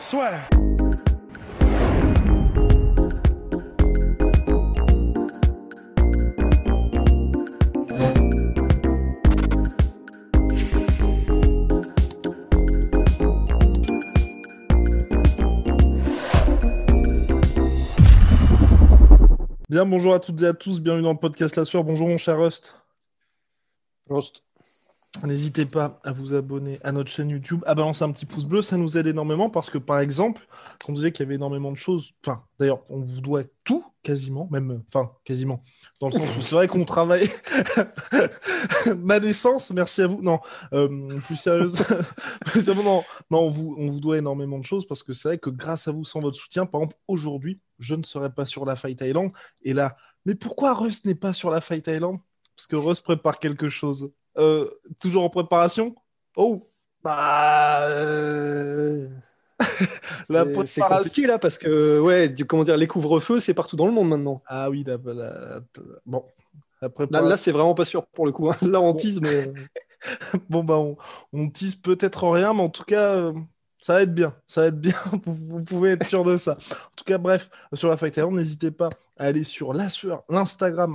Soit. Bien, bonjour à toutes et à tous, bienvenue dans le podcast La Sueur. Bonjour mon cher Rust. Rust. N'hésitez pas à vous abonner à notre chaîne YouTube, à balancer un petit pouce bleu, ça nous aide énormément parce que par exemple, on disait qu'il y avait énormément de choses, enfin d'ailleurs on vous doit tout quasiment, même, enfin quasiment, dans le sens où c'est vrai qu'on travaille ma naissance, merci à vous, non, euh, plus sérieusement, non, non on, vous, on vous doit énormément de choses parce que c'est vrai que grâce à vous, sans votre soutien, par exemple aujourd'hui, je ne serais pas sur la Fight Thailand. Et là, mais pourquoi Russ n'est pas sur la Fight Thailand Parce que Russ prépare quelque chose. Euh, toujours en préparation? Oh Bah. Euh, c'est compliqué là parce que, ouais, comment dire, les couvre-feux, c'est partout dans le monde maintenant. Ah oui, là, bon. Là, c'est vraiment pas sûr pour le coup. Hein. Là, on tease, mais. bon, bah, on, on tease peut-être rien, mais en tout cas, euh, ça va être bien, ça va être bien, vous pouvez être sûr de ça. En tout cas, bref, sur la Fight n'hésitez pas à aller sur la sueur, l'Instagram,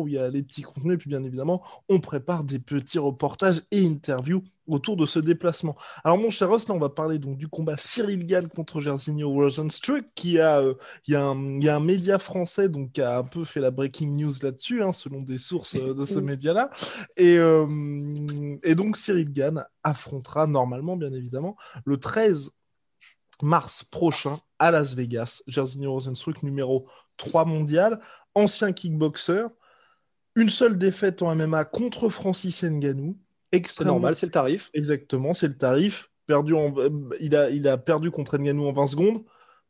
où il y a les petits contenus, et puis bien évidemment, on prépare des petits reportages et interviews autour de ce déplacement. Alors mon cher Ross, là on va parler donc du combat Cyril Gann contre Jairzinho Rosenstruck, qui a, euh, il y, a un média français donc qui a un peu fait la breaking news là-dessus, hein, selon des sources euh, de ce média-là, et, euh, et donc Cyril Gann affrontera normalement, bien évidemment, le 13 mars prochain à Las Vegas, Jairzinho Rosenstruck numéro 3 mondial, ancien kickboxer, une seule défaite en MMA contre Francis Ngannou Extrêmement... normal, c'est le tarif. Exactement, c'est le tarif. Perdu en... Euh, il, a, il a perdu contre Nganou en 20 secondes.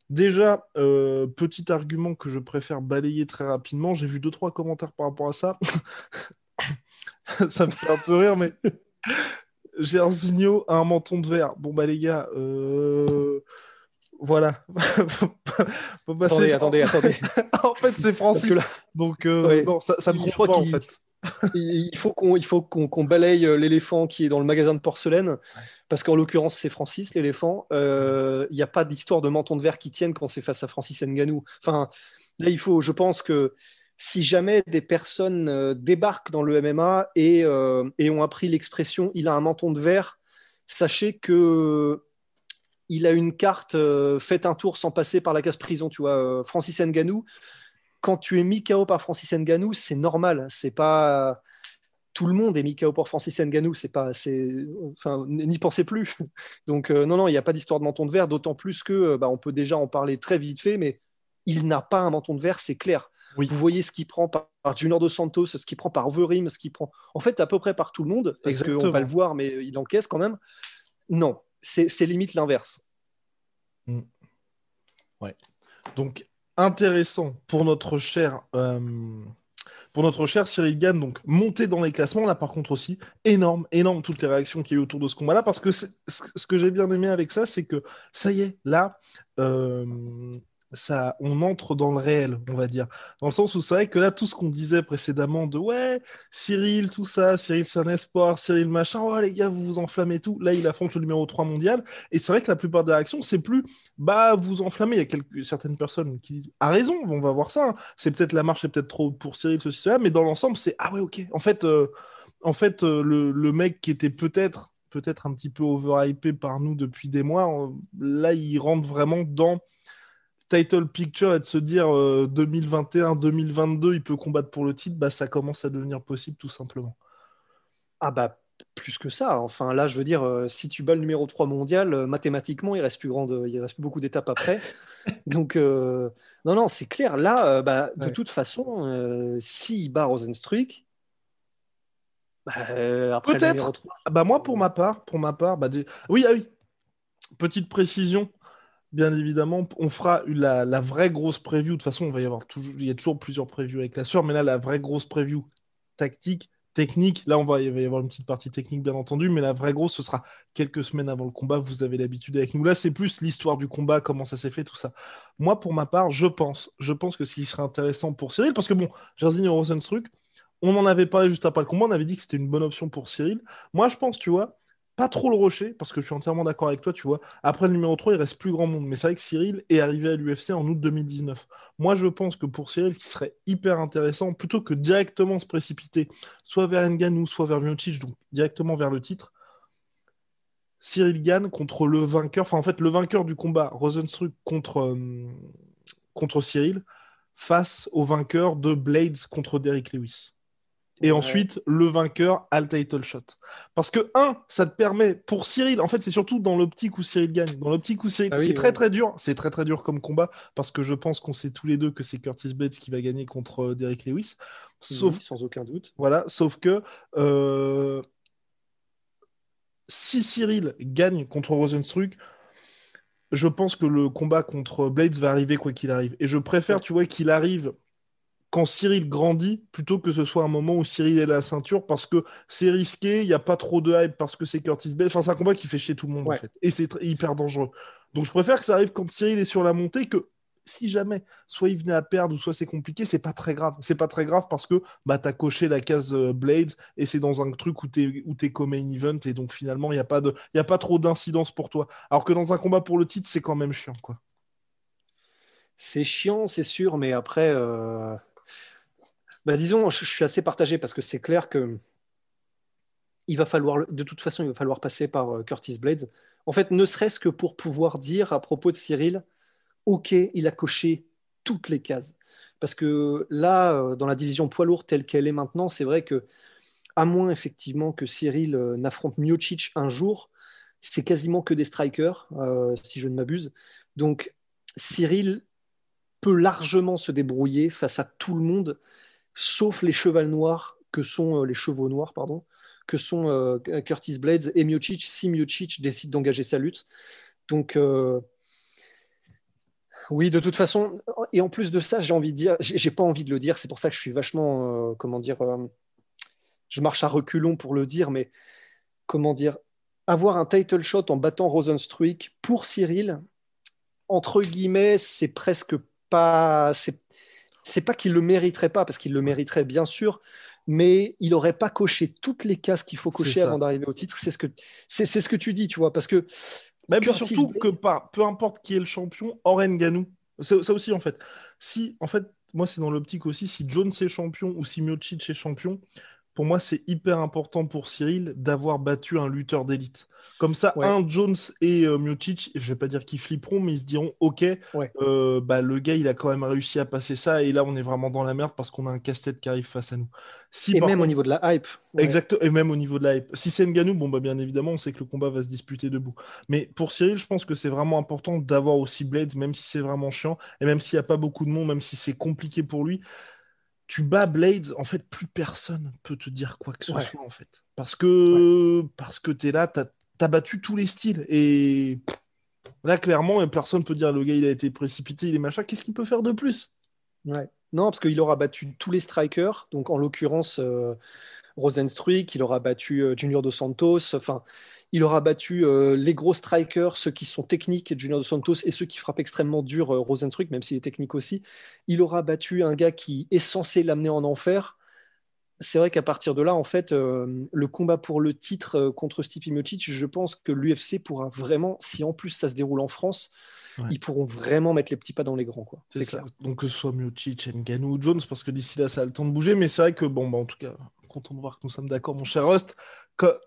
Déjà, euh, petit argument que je préfère balayer très rapidement. J'ai vu deux trois commentaires par rapport à ça. ça me fait un peu rire, mais Gersigno a un menton de verre. Bon bah les gars, euh... voilà. attendez, attendez, attendez. en fait, c'est Francis. Donc euh, ça, ça ne compte pas en fait il faut qu'on balaye euh, l'éléphant qui est dans le magasin de porcelaine, parce qu'en l'occurrence c'est Francis l'éléphant. Euh, il n'y a pas d'histoire de menton de verre qui tienne quand c'est face à Francis Nganou. Enfin, là il faut, je pense que si jamais des personnes euh, débarquent dans le MMA et, et ont appris l'expression il a un menton de verre, sachez que il a une carte, faites un tour sans passer par la case prison, tu vois. Francis Nganou, quand tu es mis KO par Francis Nganou, c'est normal. C'est pas tout le monde est mis KO par Francis Nganou. C'est pas, c'est, enfin, n'y pensez plus. Donc euh, non, non, il n'y a pas d'histoire de menton de verre. D'autant plus que, euh, bah, on peut déjà en parler très vite fait, mais il n'a pas un menton de verre, c'est clair. Vous voyez ce qu'il prend par, Junior dos Santos, ce qu'il prend par Overeem, ce qu'il prend, en fait, à peu près par tout le monde, parce qu'on va le voir, mais il encaisse quand même? Non, c'est limite l'inverse. Mm. Ouais. Donc intéressant pour notre cher euh, pour notre cher Cyril Gann, donc monter dans les classements, là par contre aussi, énorme, énorme toutes les réactions qu'il y a eu autour de ce combat-là, parce que ce que j'ai bien aimé avec ça, c'est que ça y est, là, euh, ça, on entre dans le réel, on va dire. Dans le sens où c'est vrai que là, tout ce qu'on disait précédemment de ouais, Cyril, tout ça, Cyril c'est un espoir, Cyril machin, oh les gars, vous vous enflammez tout. Là, il affronte le numéro 3 mondial. Et c'est vrai que la plupart des réactions, c'est plus bah vous enflammez. Il y a quelques, certaines personnes qui disent à raison, on va voir ça. Hein. C'est peut-être la marche, c'est peut-être trop pour Cyril, ceci, cela, mais dans l'ensemble, c'est ah ouais, ok. En fait, euh, en fait euh, le, mec qui était peut-être peut-être un petit peu overhypé par nous depuis des mois, là, il rentre vraiment dans title picture et de se dire 2021, euh, 2022, il peut combattre pour le titre, bah, ça commence à devenir possible tout simplement. Ah bah plus que ça. Enfin là, je veux dire, euh, si tu bats le numéro 3 mondial, euh, mathématiquement, il reste plus grande, il reste plus beaucoup d'étapes après. Donc non, non, c'est clair. Là, bah, de toute façon, s'il bat Rosenstruck, Bah, Peut-être. Bah moi pour ma part, pour ma part, bah, oui, ah oui. Petite précision, bien évidemment, on fera la, vraie grosse preview. De toute façon, on va y avoir toujours, il y a toujours plusieurs previews avec la soeur, mais là la vraie grosse preview tactique, technique. Là, on va, il va y avoir une petite partie technique, bien entendu, mais la vraie grosse, ce sera quelques semaines avant le combat. Vous avez l'habitude avec nous. Là, c'est plus l'histoire du combat, comment ça s'est fait, tout ça. Moi, pour ma part, je pense, je pense que ce qui serait intéressant pour Cyril, parce que bon, Jarzini Rosenstruck, on en avait parlé juste après le combat, on avait dit que c'était une bonne option pour Cyril. Moi, je pense, tu vois, pas trop le rocher, parce que je suis entièrement d'accord avec toi, tu vois. Après le numéro 3, il reste plus grand monde. Mais c'est vrai que Cyril est arrivé à l'UFC en août 2019. Moi, je pense que pour Cyril, qui serait hyper intéressant, plutôt que directement se précipiter, soit vers Nganou, soit vers Miocic, donc directement vers le titre, Cyril gagne contre le vainqueur, enfin en fait le vainqueur du combat, Rosenstruck contre, euh, contre Cyril, face au vainqueur de Blades contre Derrick Lewis. Et ensuite, le vainqueur a le title shot. Parce que, un, ça te permet, pour Cyril, en fait, c'est surtout dans l'optique où Cyril gagne. Dans l'optique où Cyril, ah c'est très très dur. C'est très très dur comme combat, parce que je pense qu'on sait tous les deux que c'est Curtis Blades qui va gagner contre euh, Derek Lewis. Sauf, sans aucun doute. Voilà, sauf que euh, si Cyril gagne contre Rosenstruck, je pense que le combat contre Blades va arriver quoi qu'il arrive. Et je préfère, tu vois, qu'il arrive quand Cyril grandit plutôt que ce soit un moment où Cyril est la ceinture parce que c'est risqué, il n'y a pas trop de hype parce que c'est Curtis Bell. Enfin, c'est un combat qui fait chier tout le monde en fait. Et c'est hyper dangereux. Donc je préfère que ça arrive quand Cyril est sur la montée que si jamais soit il venait à perdre ou soit c'est compliqué, c'est pas très grave. C'est pas très grave parce que bah, tu as coché la case euh, Blades et c'est dans un truc où tu es, es main event et donc finalement il n'y a, pas de, a pas trop d'incidence pour toi. Alors que dans un combat pour le titre, c'est quand même chiant. quoi. C'est chiant, c'est sûr, mais après, euh, bah, disons, je, suis assez partagé parce que c'est clair que il va falloir, de toute façon, il va falloir passer par euh, Curtis Blades. En fait, ne serait-ce que pour pouvoir dire à propos de Cyril, ok, il a coché toutes les cases. Parce que là, euh, dans la division poids lourd telle qu'elle est maintenant, c'est vrai que, à moins effectivement que Cyril euh, n'affronte Miocic un jour, c'est quasiment que des strikers, si je ne m'abuse. Donc, Cyril peut largement se débrouiller face à tout le monde sauf les chevals noirs que sont euh, les chevaux noirs, pardon, que sont euh, Curtis Blades et Miocic si Miocic décide d'engager sa lutte. Donc euh, oui, de toute façon, et en plus de ça, j'ai envie de dire, j'ai pas envie de le dire, c'est pour ça que je suis vachement, comment dire, je marche à reculons pour le dire, mais comment dire, avoir un title shot en battant Rosenstruik pour Cyril, entre guillemets, c'est presque pas, c'est pas qu'il le mériterait pas, parce qu'il le mériterait bien sûr, mais il n'aurait pas coché toutes les cases qu'il faut cocher avant d'arriver au titre. C'est ce que c'est, ce que tu dis, tu vois, parce que même surtout que pas, peu importe qui est le champion, Oren Ganou, ça, ça aussi en fait. Si en fait, moi c'est dans l'optique aussi, si Jones est champion ou si Miocic est champion, pour moi, c'est hyper important pour Cyril d'avoir battu un lutteur d'élite. Comme ça, un Jones et euh, Miocic, je vais pas dire qu'ils flipperont, mais ils se diront Ok, euh, bah, le gars, il a quand même réussi à passer ça, et là, on est vraiment dans la merde parce qu'on a un casse-tête qui arrive face à nous. Si, et même au niveau de la hype. Exactement, et même au niveau de la hype. Si c'est Nganou, bon, bah, bien évidemment, on sait que le combat va se disputer debout. Mais pour Cyril, je pense que c'est vraiment important d'avoir aussi Blades, même si c'est vraiment chiant, et même s'il n'y a pas beaucoup de monde, même si c'est compliqué pour lui tu bats Blades, en fait, plus personne peut te dire quoi que ce soit, en fait. Parce que, parce que tu es là, tu as, battu tous les styles. Et là, clairement, personne peut dire le gars, il a été précipité, il est machin. Qu'est-ce qu'il peut faire de plus? Ouais. Non, parce qu'il aura battu tous les strikers, donc en l'occurrence euh, Rosenstruik, il aura battu euh, Junior Dos Santos, enfin, il aura battu euh, les gros strikers, ceux qui sont techniques, Junior Dos Santos, et ceux qui frappent extrêmement dur, euh, Rosenstruck, même s'il est technique aussi. Il aura battu un gars qui est censé l'amener en enfer. C'est vrai qu'à partir de là, en fait, euh, le combat pour le titre contre Stipe Miocic, je pense que l'UFC pourra vraiment, si en plus ça se déroule en France, ils pourront vraiment mettre les petits pas dans les grands. Quoi. C'est, clair. Donc que ce soit Miocic, Ngannou ou Jones, parce que d'ici là, ça a le temps de bouger. Mais c'est vrai que, bon, bah, en tout cas, content de voir que nous sommes d'accord, mon cher Rust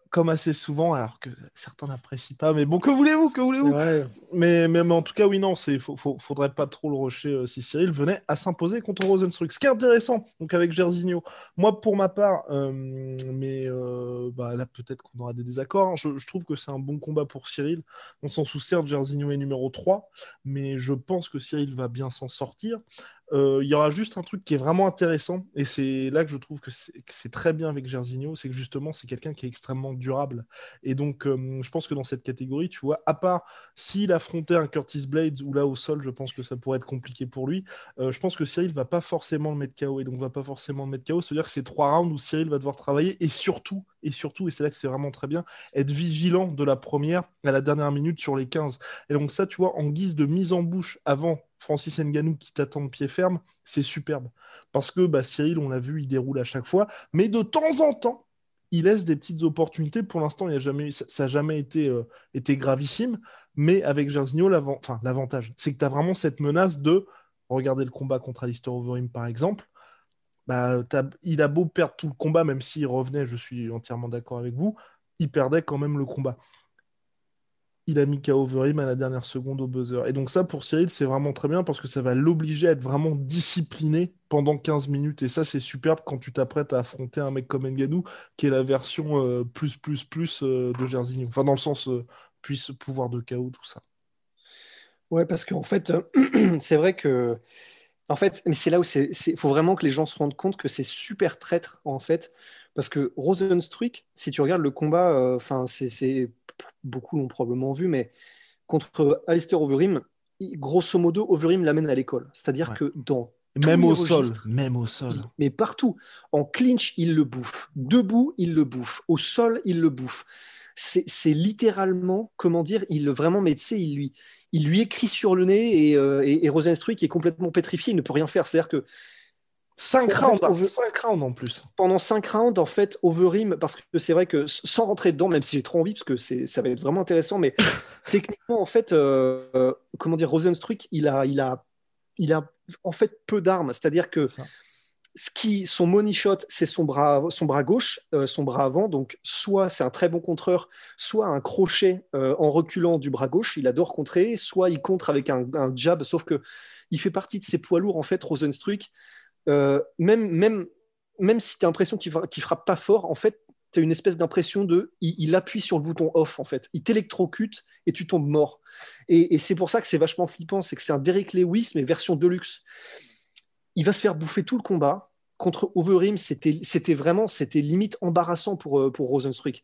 comme assez souvent, alors que certains n'apprécient pas. Mais bon, que voulez-vous, que voulez-vous? mais, mais, en tout cas, oui, non, il faudrait pas trop le rusher euh, si Cyril venait à s'imposer contre Rosenstruck. Ce qui est intéressant, donc avec Gersigno, moi pour ma part, euh, mais euh, bah, là peut-être qu'on aura des désaccords. Hein. je, trouve que c'est un bon combat pour Cyril, le sens où certes Gersigno est numéro 3, mais je pense que Cyril va bien s'en sortir. Euh, il y aura juste un truc qui est vraiment intéressant, et c'est là que je trouve que c'est très bien avec Gersigno, c'est que justement, c'est quelqu'un qui est extrêmement durable. Et donc, euh, je pense que dans cette catégorie, tu vois, à part s'il affrontait un Curtis Blades, ou là au sol, je pense que ça pourrait être compliqué pour lui, euh, je pense que Cyril va pas forcément le mettre KO, et donc va pas forcément le mettre KO. C'est-à-dire que c'est trois rounds où Cyril va devoir travailler, et surtout, et surtout, et c'est là que c'est vraiment très bien, être vigilant de la première à la dernière minute sur les 15. Et donc ça, tu vois, en guise de mise en bouche avant Francis Nganou qui t'attend de pied ferme, c'est superbe. Parce que bah, Cyril, on l'a vu, il déroule à chaque fois, mais de temps en temps, il laisse des petites opportunités. Pour l'instant, il jamais, ça n'a jamais été, euh, été gravissime, mais avec Jairzinho, l'avantage, c'est que tu as vraiment cette menace de, regardez le combat contre Alistair Overeem par exemple, bah, il a beau perdre tout le combat, même s'il revenait, je suis entièrement d'accord avec vous, il perdait quand même le combat il a mis KO Overeem à la dernière seconde au buzzer. Et donc ça, pour Cyril, c'est vraiment très bien parce que ça va l'obliger à être vraiment discipliné pendant 15 minutes. Et ça, c'est superbe quand tu t'apprêtes à affronter un mec comme Nganou, qui est la version euh, plus, plus, plus euh, de Jersey. Enfin, dans le sens euh, pouvoir de KO, tout ça. Ouais, parce qu'en fait, c'est vrai que... En fait, mais c'est là où il faut vraiment que les gens se rendent compte que c'est super traître, en fait. Parce que Rosenstruik, si tu regardes le combat, enfin, c'est beaucoup l'ont probablement vu, mais contre Alistair Overeem, grosso modo, Overeem l'amène à l'école. C'est-à-dire que dans même au sol, même au sol. Mais partout. En clinch, il le bouffe. Debout, il le bouffe. Au sol, il le bouffe. C'est littéralement, comment dire, il vraiment, mais tu sais, il lui, il lui écrit sur le nez et, euh, et, et qui est complètement pétrifié, il ne peut rien faire. C'est-à-dire que 5 rounds, rounds, en plus. Pendant 5 rounds, en fait, Overeem, parce que c'est vrai que sans rentrer dedans, même si j'ai trop envie, parce que ça va être vraiment intéressant, mais techniquement, en fait, euh, euh, comment dire, Rosenstruck, il a, il, a, il a en fait peu d'armes. C'est-à-dire que ce qui, son money shot, c'est son bras, son bras gauche, euh, son bras avant. Donc, soit c'est un très bon contreur, soit un crochet en reculant du bras gauche, il adore contrer, soit il contre avec un, un jab, sauf que il fait partie de ces poids lourds, en fait, Rosenstruck euh, même, même, même si tu as l'impression qu'il ne frappe pas fort, en fait, tu as une espèce d'impression de. Il, appuie sur le bouton off, en fait. Il t'électrocute et tu tombes mort. Et, c'est pour ça que c'est vachement flippant. C'est que c'est un Derek Lewis, mais version deluxe. Il va se faire bouffer tout le combat. Contre Overeem, c'était vraiment c'était limite embarrassant pour, euh, pour Rosenstruck.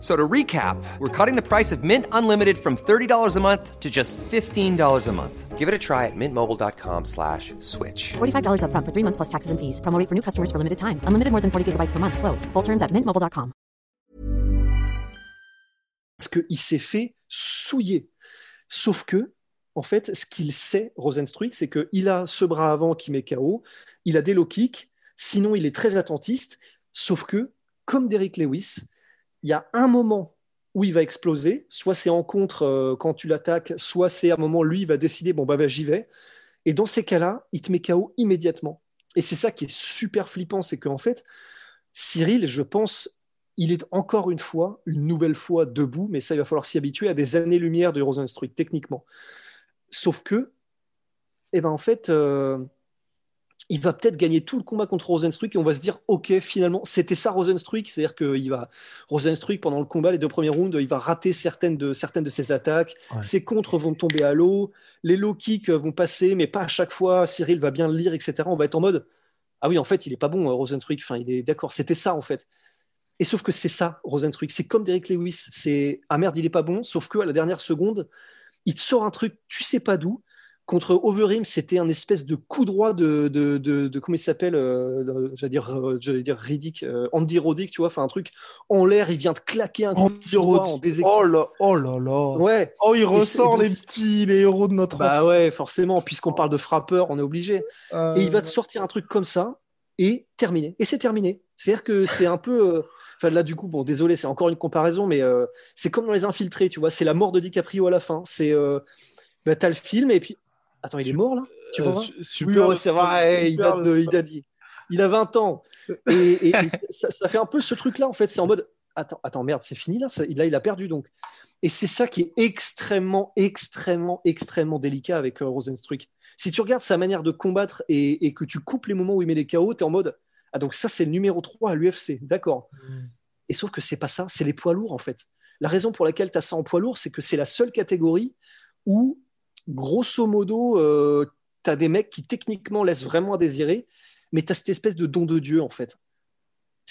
So to recap, we're cutting the price of Mint Unlimited from $30 a month to just $15 a month. Give it a try at mintmobile.com slash switch. $45 up front for three months plus taxes and fees. Promoting for new customers for limited time. Unlimited more than 40 gigabytes per month. Slows. Full terms at mintmobile.com. Parce qu'il s'est fait souiller. Sauf que, en fait, ce qu'il sait, Rosenstruik, c'est qu'il a ce bras avant qui met KO, il a des low kicks, sinon il est très attentiste, sauf que, comme Derek Lewis, il y a un moment où il va exploser, soit c'est en contre euh, quand tu l'attaques, soit c'est à un moment lui il va décider bon bah, bah j'y vais. Et dans ces cas-là, il te met KO immédiatement. Et c'est ça qui est super flippant, c'est qu'en fait, Cyril, je pense, il est encore une fois, une nouvelle fois debout, mais ça il va falloir s'y habituer à des années-lumière de Rosenstruik techniquement. Sauf que, eh ben en fait, euh, il va peut-être gagner tout le combat contre Rosenstruik et on va se dire ok finalement c'était ça Rosenstruik c'est-à-dire que il va Rosenstruik pendant le combat les deux premiers rounds il va rater certaines de certaines de ses attaques. Ses contres vont tomber à l'eau. Les low kicks vont passer mais pas à chaque fois. Cyril va bien le lire etc on va être en mode ah oui en fait il est pas bon Rosenstruik enfin il est d'accord c'était ça en fait. Et sauf que c'est ça Rosenstruik c'est comme Derek Lewis. C'est ah merde il est pas bon. Sauf que à la dernière seconde il te sort un truc tu sais pas d'où Contre Overeem, c'était un espèce de coup droit de, de, de, comment il s'appelle euh, J'allais dire, euh, j'allais dire Riddick, euh, Andy Roddick, tu vois, enfin un truc en l'air, il vient de claquer un coup de droit en Oh là, oh là là. Ouais. Oh, il ressort les petits, les héros de notre. Bah ouais, forcément, puisqu'on parle de frappeur, on est obligé. Et il va te sortir un truc comme ça. et terminé. Et c'est terminé. C'est-à-dire que c'est un peu. euh, Enfin, là, du coup, bon, désolé, c'est encore une comparaison, mais euh, c'est comme dans Les Infiltrés, tu vois. C'est la mort de DiCaprio à la fin. C'est. Euh, bah, t'as le film, et puis. Attends, il est mort, là? Tu Euh, vois Oui, super, c'est vrai, il super, date de. le- Il a dit. Il a 20 ans. Et, et- et ça, ça fait un peu ce truc-là, en fait. C'est en mode. Attends, attends, merde, c'est fini là. Ça- Là, il a perdu donc. Et c'est ça qui est extrêmement, extrêmement, extrêmement délicat avec euh, Rosenstruik. Si tu regardes sa manière de combattre et, et que tu coupes les moments où il met les KO, tu es en mode Ah, donc ça, c'est le numéro 3 à l'UFC. D'accord. Et sauf que c'est pas ça, c'est les poids lourds en fait. La raison pour laquelle tu as ça en poids lourd, c'est que c'est la seule catégorie où, grosso modo, tu as des mecs qui techniquement laissent vraiment à désirer, mais tu as cette espèce de don de Dieu en fait.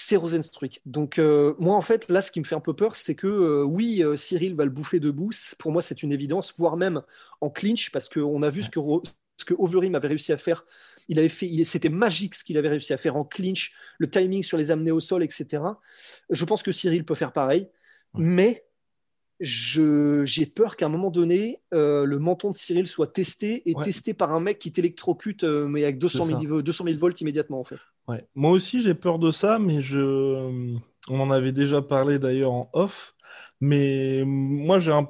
C'est Rosenstruik. Donc, euh, moi, en fait, là, ce qui me fait un peu peur, c'est que euh, oui, euh, Cyril va le bouffer debout. Pour moi, c'est une évidence, voire même en clinch, parce qu'on a vu ce que, ce que Overeem avait réussi à faire. Il avait fait, c'était magique ce qu'il avait réussi à faire en clinch, le timing sur les amener au sol, etc. Je pense que Cyril peut faire pareil, mais j'ai peur qu'à un moment donné, euh, le menton de Cyril soit testé et Ouais. testé par un mec qui t'électrocute, euh, mais avec 200 C'est ça. 000, 200 000 volts immédiatement, en fait. Ouais. Moi aussi, j'ai peur de ça, mais je... on en avait déjà parlé d'ailleurs en off. Mais moi, j'ai un...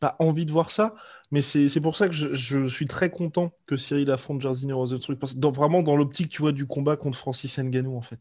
pas envie de voir ça. Mais c'est pour ça que je, je suis très content que Cyril affronte Jairzinho Rosenstruik. Parce que vraiment dans l'optique, tu vois, du combat contre Francis Ngannou, en fait.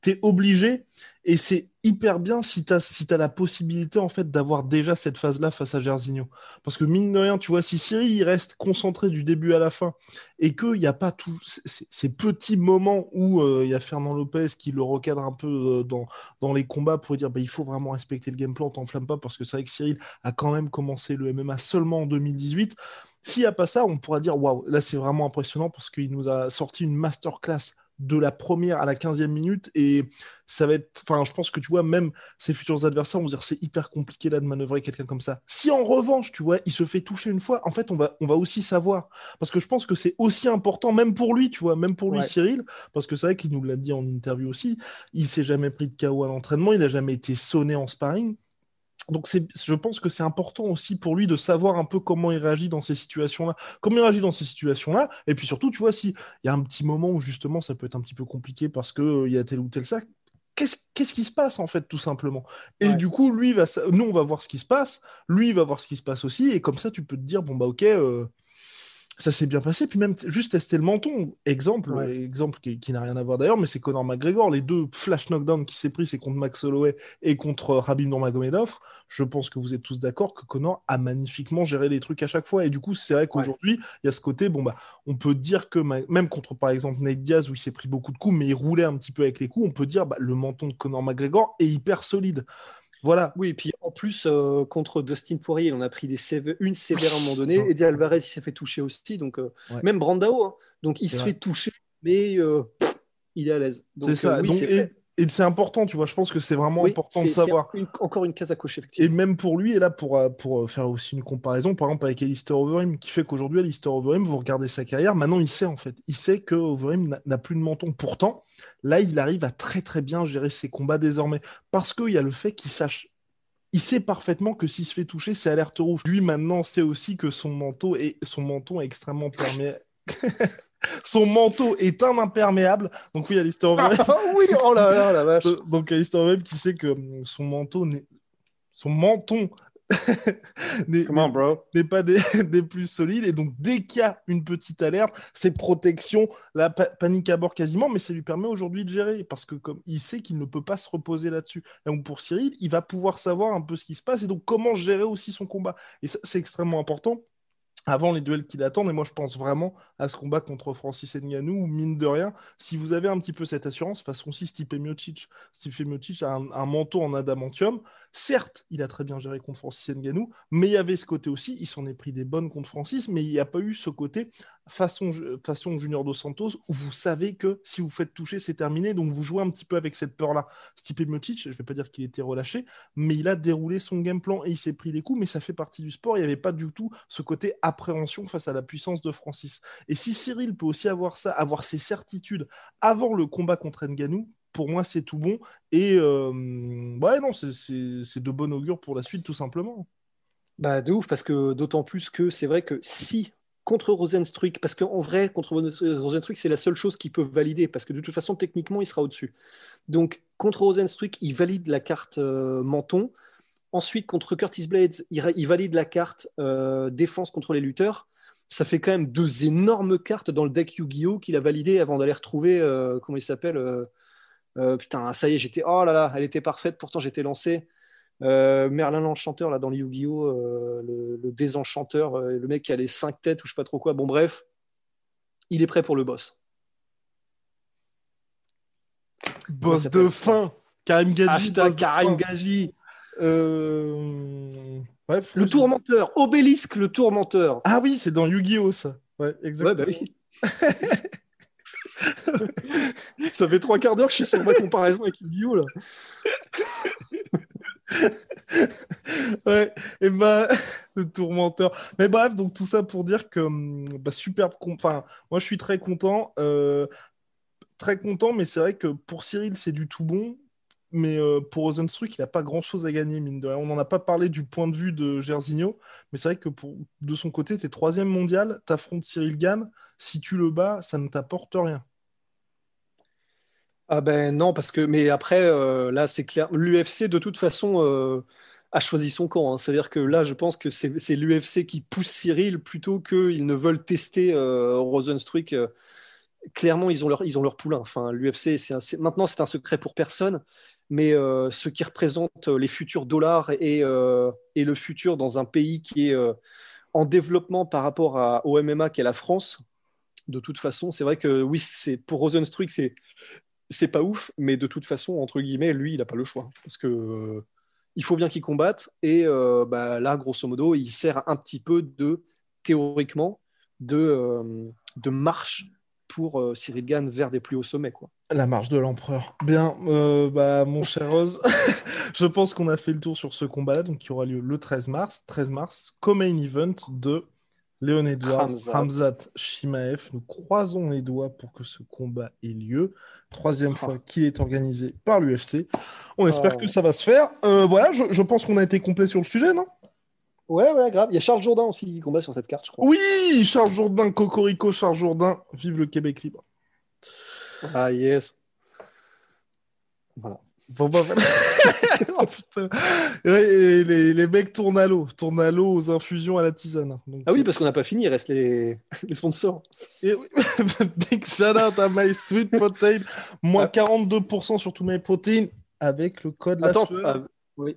T'es obligé, et c'est hyper bien si t'as si t'as la possibilité, en fait, d'avoir déjà cette phase-là face à Jairzinho. Parce que mine de rien, tu vois, si Cyril, il reste concentré du début à la fin, et qu'il n'y a pas tous ces, petits moments où euh, il y a Fernand Lopez qui le recadre un peu euh, dans, dans les combats pour dire bah, il faut vraiment respecter le game plan, t'enflamme pas, parce que c'est vrai que Cyril a quand même commencé le MMA seulement en 2018. S'il n'y a pas ça, on pourra dire waouh, là c'est vraiment impressionnant parce qu'il nous a sorti une masterclass de la première à la 15e minute et ça va être enfin je pense que tu vois même ses futurs adversaires vont dire c'est hyper compliqué là de manœuvrer quelqu'un comme ça si en revanche tu vois il se fait toucher une fois en fait on va on va aussi savoir parce que je pense que c'est aussi important même pour lui tu vois même pour lui Ouais. Cyril parce que c'est vrai qu'il nous l'a dit en interview aussi il s'est jamais pris de KO à l'entraînement il a jamais été sonné en sparring donc je pense que c'est important aussi pour lui de savoir un peu comment il réagit dans ces situations-là, comment il réagit dans ces situations-là, et puis surtout, tu vois, s'il y a un petit moment où justement ça peut être un petit peu compliqué parce que euh, y a tel ou tel sac, qu'est-ce, qu'est-ce qui se passe en fait, tout simplement? Et Ouais. du coup, lui, va, nous, on va voir ce qui se passe, lui, il va voir ce qui se passe aussi, et comme ça, tu peux te dire, bon, bah ok, euh, ça s'est bien passé, puis même juste tester le menton. Exemple, Ouais. exemple qui, qui n'a rien à voir d'ailleurs, mais c'est Conor McGregor, les deux flash knockdowns qui s'est pris, c'est contre Max Holloway et contre euh, Rabib Nurmagomedov. Je pense que vous êtes tous d'accord que Conor a magnifiquement géré les trucs à chaque fois. Et du coup, c'est vrai qu'aujourd'hui, il y a ce côté, bon, bah, on peut dire que même contre, par exemple, Nate Diaz, où il s'est pris beaucoup de coups, mais il roulait un petit peu avec les coups, on peut dire, bah, le menton de Conor McGregor est hyper solide. Voilà. Oui, et puis en plus, euh, contre Dustin Poirier, on a pris des une sévère à un moment donné. Eddie Alvarez, il s'est fait toucher aussi. Donc, euh, Ouais. Même Brandao, hein. donc il se vrai. fait toucher, mais euh, il est à l'aise. Donc, C'est ça. oui, Donc, et. Et c'est important, tu vois. Je pense que c'est vraiment Oui, important de savoir. une- encore une case à cocher, Et même pour lui, et là pour, euh, pour euh, faire aussi une comparaison, par exemple avec Alistair Overeem, qui fait qu'aujourd'hui, Alistair Overeem, vous regardez sa carrière, maintenant il sait en fait. Il sait que Overeem n'a- n'a plus de menton. Pourtant, là, il arrive à très très bien gérer ses combats désormais. Parce qu'il y a le fait qu'il sache. Il sait parfaitement que s'il se fait toucher, c'est alerte rouge. Lui, maintenant, sait aussi que son manteau est, son menton est extrêmement perméable. son manteau est un imperméable. Donc oui, Alistair Overeem. Ah oui, oh là là, la vache. Donc Alistair Overeem qui sait que hum, son manteau n'est son menton n'est Comment, bro? n'est pas des, des plus solides et donc dès qu'il y a une petite alerte c'est protection la pa- panique à bord quasiment mais ça lui permet aujourd'hui de gérer parce que comme il sait qu'il ne peut pas se reposer là-dessus et donc pour Cyril il va pouvoir savoir un peu ce qui se passe et donc comment gérer aussi son combat et ça c'est extrêmement important avant les duels qui l'attendent, et moi je pense vraiment à ce combat contre Francis Ngannou, mine de rien, si vous avez un petit peu cette assurance, façon si Stipe Miocic, Stipe a un, un manteau en adamantium, certes, il a très bien géré contre Francis Ngannou, mais il y avait ce côté aussi, il s'en est pris des bonnes contre Francis, mais il n'y a pas eu ce côté façon, façon Junior Dos Santos, où vous savez que si vous faites toucher, c'est terminé, donc vous jouez un petit peu avec cette peur-là. Stipe Miocic, je ne vais pas dire qu'il était relâché, mais il a déroulé son game plan et il s'est pris des coups, mais ça fait partie du sport, il n'y avait pas du tout ce côté appréhension face à la puissance de Francis. Et si Cyril peut aussi avoir ça, avoir ses certitudes avant le combat contre Ngannou, pour moi c'est tout bon. Et euh, ouais, non, c'est de bon augure pour la suite, tout simplement. Bah, de ouf, parce que d'autant plus que c'est vrai que si contre Rosenstruik, parce qu'en vrai, contre Rosenstruik, c'est la seule chose qu'il peut valider, parce que de toute façon, techniquement, il sera au-dessus. Donc, contre Rosenstruik, il valide la carte euh, menton. Ensuite, contre Curtis Blades, il, valide la carte euh, défense contre les lutteurs. Ça fait quand même deux énormes cartes dans le deck Yu-Gi-Oh! qu'il a validé avant d'aller retrouver, euh, comment il s'appelle Putain, ça y est, j'étais. Oh là là, elle était parfaite, pourtant j'étais lancé. Euh, Merlin l'Enchanteur, là, dans le Yu-Gi-Oh! Euh, le, désenchanteur, euh, le mec qui a les cinq têtes ou je sais pas trop quoi. Bon, bref, il est prêt pour le boss. Boss de fin Karim Gaji. Karim Gaji. Bref, le tourmenteur, Obélisque le tourmenteur. Ah oui, c'est dans Yu-Gi-Oh! ça. Ouais, exactement. Ouais, bah ça fait trois quarts d'heure que je suis sur ma comparaison avec Yu-Gi-Oh! là. ouais, et bah, le tourmenteur. Mais bref, donc tout ça pour dire que hum, bah, superbe. Enfin, moi je suis très content. Euh, très content, mais c'est vrai que pour Cyril, c'est du tout bon. Mais euh, pour Rosenstruck, il n'a pas grand chose à gagner, mine de rien. On n'en a pas parlé du point de vue de Gersigno, mais c'est vrai que de son côté, tu es troisième mondial, tu Cyril Gann. Si tu le bats, ça ne t'apporte rien. Ah ben non, parce que mais après euh, là c'est clair, l'UFC de toute façon euh, a choisi son camp. Hein. C'est-à-dire que là je pense que c'est l'UFC qui pousse Cyril plutôt qu'ils ne veulent tester euh, Rosenstruck. clairement ils ont leur ils poulain. Enfin l'UFC maintenant c'est un secret pour personne, mais ce qui représente les futurs dollars et, et le futur dans un pays qui est en développement par rapport à, au MMA qu'est la France, de toute façon, c'est vrai que oui, c'est pour Rosenstruck, c'est c'est pas ouf, mais de toute façon, entre guillemets, lui, il n'a pas le choix. Parce que euh, il faut bien qu'il combatte. Et euh, bah, là, grosso modo, il sert un petit peu de, théoriquement, de, euh, de marche pour Cyril Gann vers des plus hauts sommets. Quoi. La marche de l'empereur. Bien, bah, mon cher Rose, je pense qu'on a fait le tour sur ce combat donc qui aura lieu le 13 mars. 13 mars, comme main event de Léon Edwards, Hamzat. Shimaev. Nous croisons les doigts pour que ce combat ait lieu. Troisième fois qu'il est organisé par l'UFC. On espère oh. que ça va se faire. Euh, voilà, je, pense qu'on a été complet sur le sujet, non? Ouais, ouais, grave. Il y a Charles Jourdain aussi qui combat sur cette carte, je crois. Oui, Charles Jourdain, Cocorico, Charles Jourdain. Vive le Québec libre. Ah, yes. Voilà. Oh, les, les, mecs tournent à l'eau, tournent à l'eau aux infusions à la tisane. ah oui, parce qu'on n'a pas fini, il reste les, les sponsors. Et Big shout out à My Sweet Protein, moins 42% sur tout My Protein avec le code Attends, la ah, oui,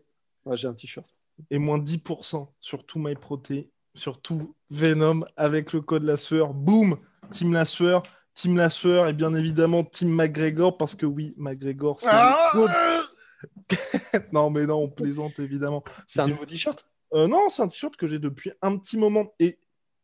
j'ai un t-shirt. Et moins 10% sur tout My Protein, sur tout Venom avec le code la sueur. Boom, Team la sueur. Team La et bien évidemment Team McGregor parce que oui, McGregor c'est. Ah non, mais non, on plaisante évidemment. C'est un nouveau t-shirt? Euh, Non, c'est un t-shirt que j'ai depuis un petit moment. Et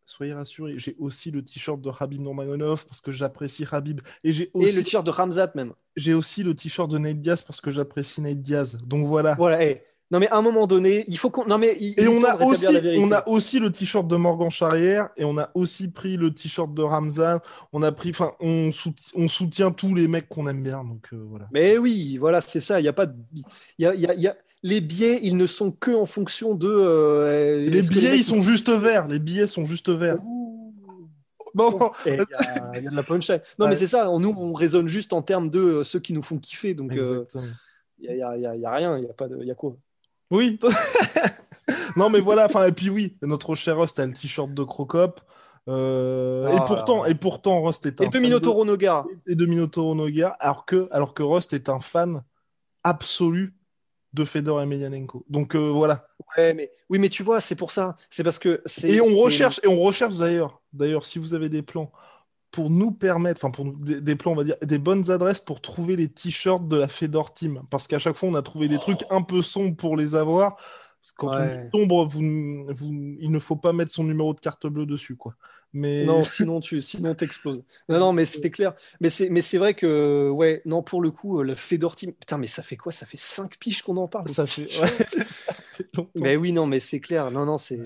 soyez rassurés, j'ai aussi le t-shirt de Habib Nurmagomedov parce que j'apprécie Habib. Et, j'ai aussi... et le t-shirt de Ramzat même. J'ai aussi le t-shirt de Nate Diaz parce que j'apprécie Nate Diaz. Donc voilà. Voilà, et non, mais à un moment donné, il faut qu'on. Non, mais et on a, aussi, on a aussi le t-shirt de Morgan Charrière et on a aussi pris le t-shirt de Ramzan. On a pris. Enfin, on, on, soutient tous les mecs qu'on aime bien. Donc euh, voilà. Mais oui, voilà, c'est ça. Il y a pas de. Il y a, y a... Les billets, ils ne sont que en fonction de. Euh, les billets, ils sont juste verts. Les billets sont juste verts. Bon, il y, a de la punchline. Non, mais c'est ça. Nous, on raisonne juste en termes de euh, ceux qui nous font kiffer. Donc, il n'y a, a, rien. Il y a pas de. Il y a quoi oui. non, mais voilà. Enfin, et puis oui, notre cher Rust a le t-shirt de Crocop. Euh, et ah. pourtant, et pourtant, Rust est un et de Minotauro Noga et de Minotauro Noga, alors que, alors que Rust est un fan absolu de Fedor Emelianenko. Donc euh, voilà. Ouais, mais oui, mais tu vois, c'est pour ça. C'est parce que c'est. Et on recherche, et on recherche d'ailleurs. D'ailleurs, si vous avez des plans pour nous permettre, enfin pour des, plans, on va dire, des bonnes adresses pour trouver les t-shirts de la Fedor Team. Parce qu'à chaque fois, on a trouvé des trucs un peu sombres pour les avoir. Quand on est sombre, vous, il ne faut pas mettre son numéro de carte bleue dessus, quoi. Mais non, sinon tu, sinon t'exploses. Non, non, mais c'était clair. Mais c'est, mais c'est vrai que, ouais, non, pour le coup, le Fedor Team. Putain, mais ça fait quoi? Ça fait 5 piches qu'on en parle. Ça fait... mais oui, non, mais c'est clair. Non, non, c'est.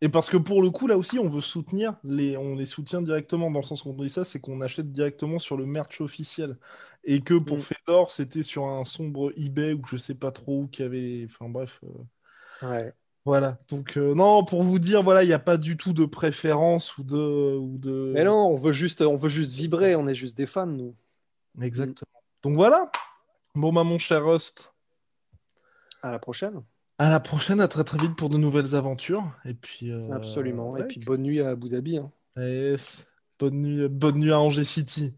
Et parce que pour le coup, là aussi, on veut soutenir, les, on les soutient directement, dans le sens où on dit ça, c'est qu'on achète directement sur le merch officiel. Et que pour mm. Fedor, c'était sur un sombre eBay ou je sais pas trop où qu'il y avait. Enfin bref. Euh, ouais. Voilà. Donc, euh, non, pour vous dire, voilà, il n'y a pas du tout de préférence ou de, ou de. Mais non, on veut juste, on veut juste vibrer. On est juste des fans, nous. Exactement. Donc voilà. Bon, bah, mon cher Rust. À la prochaine. À la prochaine, à très très vite pour de nouvelles aventures. Et puis. euh, Absolument. Et puis bonne nuit à Abu Dhabi. hein. yes. Bonne nuit, bonne nuit à Angers City.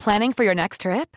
Planning for your next trip?